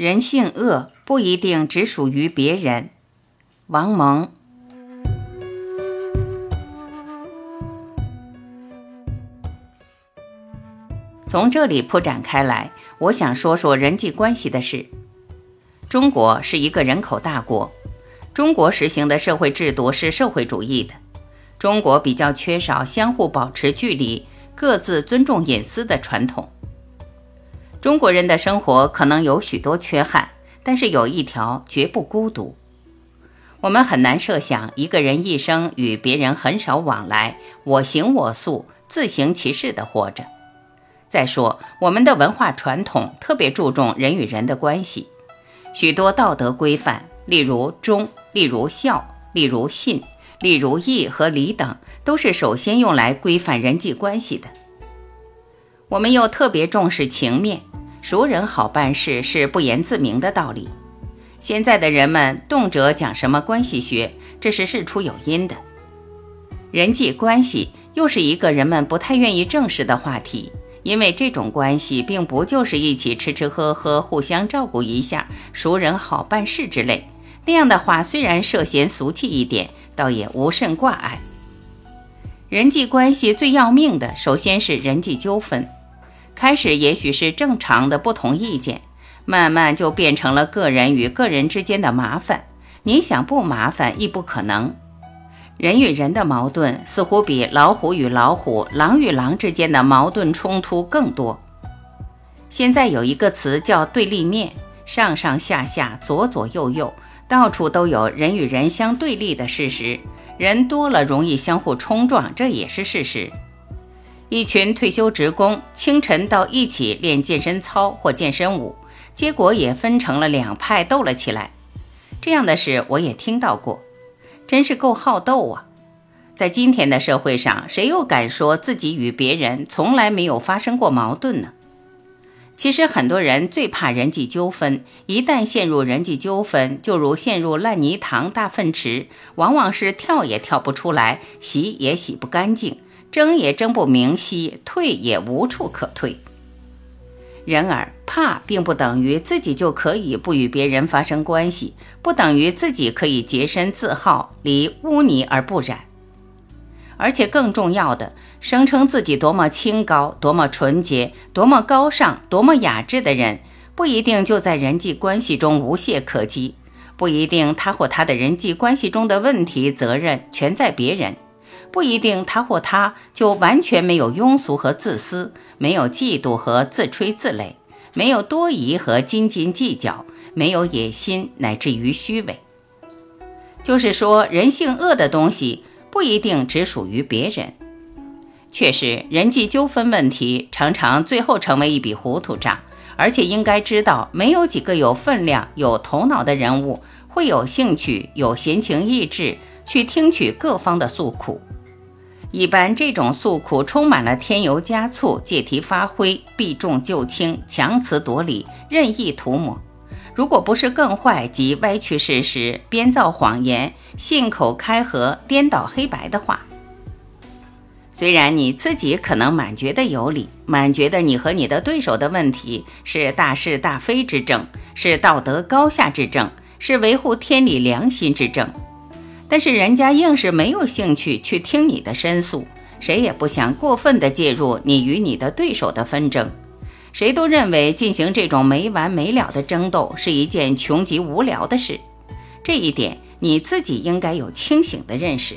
人性恶不一定只属于别人。王蒙。从这里铺展开来，我想说说人际关系的事。中国是一个人口大国，中国实行的社会制度是社会主义的。中国比较缺少相互保持距离、各自尊重隐私的传统。中国人的生活可能有许多缺憾，但是有一条绝不孤独。我们很难设想一个人一生与别人很少往来，我行我素，自行其事地活着。再说，我们的文化传统特别注重人与人的关系，许多道德规范，例如忠，例如孝，例如信，例如义和礼等，都是首先用来规范人际关系的。我们又特别重视情面。熟人好办事是不言自明的道理。现在的人们动辄讲什么关系学，这是事出有因的。人际关系又是一个人们不太愿意正视的话题，因为这种关系并不就是一起吃吃喝喝、互相照顾一下、熟人好办事之类。那样的话虽然涉嫌俗气一点，倒也无甚挂碍。人际关系最要命的，首先是人际纠纷。开始也许是正常的不同意见，慢慢就变成了个人与个人之间的麻烦。你想不麻烦亦不可能。人与人的矛盾似乎比老虎与老虎、狼与狼之间的矛盾冲突更多。现在有一个词叫对立面，上上下下、左左右右，到处都有人与人相对立的事实。人多了容易相互冲撞，这也是事实。一群退休职工清晨到一起练健身操或健身舞，结果也分成了两派斗了起来。这样的事我也听到过，真是够好斗啊！在今天的社会上，谁又敢说自己与别人从来没有发生过矛盾呢？其实很多人最怕人际纠纷，一旦陷入人际纠纷，就如陷入烂泥塘大粪池，往往是跳也跳不出来，洗也洗不干净。争也争不明晰，退也无处可退。然而，怕并不等于自己就可以不与别人发生关系，不等于自己可以洁身自好，离污泥而不染。而且更重要的，声称自己多么清高、多么纯洁、多么高尚、多么雅致的人，不一定就在人际关系中无懈可击，不一定他或他的人际关系中的问题责任全在别人。不一定他或她就完全没有庸俗和自私，没有嫉妒和自吹自擂，没有多疑和斤斤计较，没有野心乃至于虚伪。就是说，人性恶的东西不一定只属于别人。确实，人际纠纷问题常常最后成为一笔糊涂账，而且应该知道，没有几个有分量、有头脑的人物会有兴趣、有闲情逸致去听取各方的诉苦。一般这种诉苦充满了添油加醋、借题发挥、避重就轻、强词夺理、任意涂抹。如果不是更坏，及歪曲事实、编造谎言、信口开河、颠倒黑白的话，虽然你自己可能满觉得有理，满觉得你和你的对手的问题是大是大非之争，是道德高下之争，是维护天理良心之争。但是人家硬是没有兴趣去听你的申诉，谁也不想过分的介入你与你的对手的纷争，谁都认为进行这种没完没了的争斗是一件穷极无聊的事，这一点你自己应该有清醒的认识。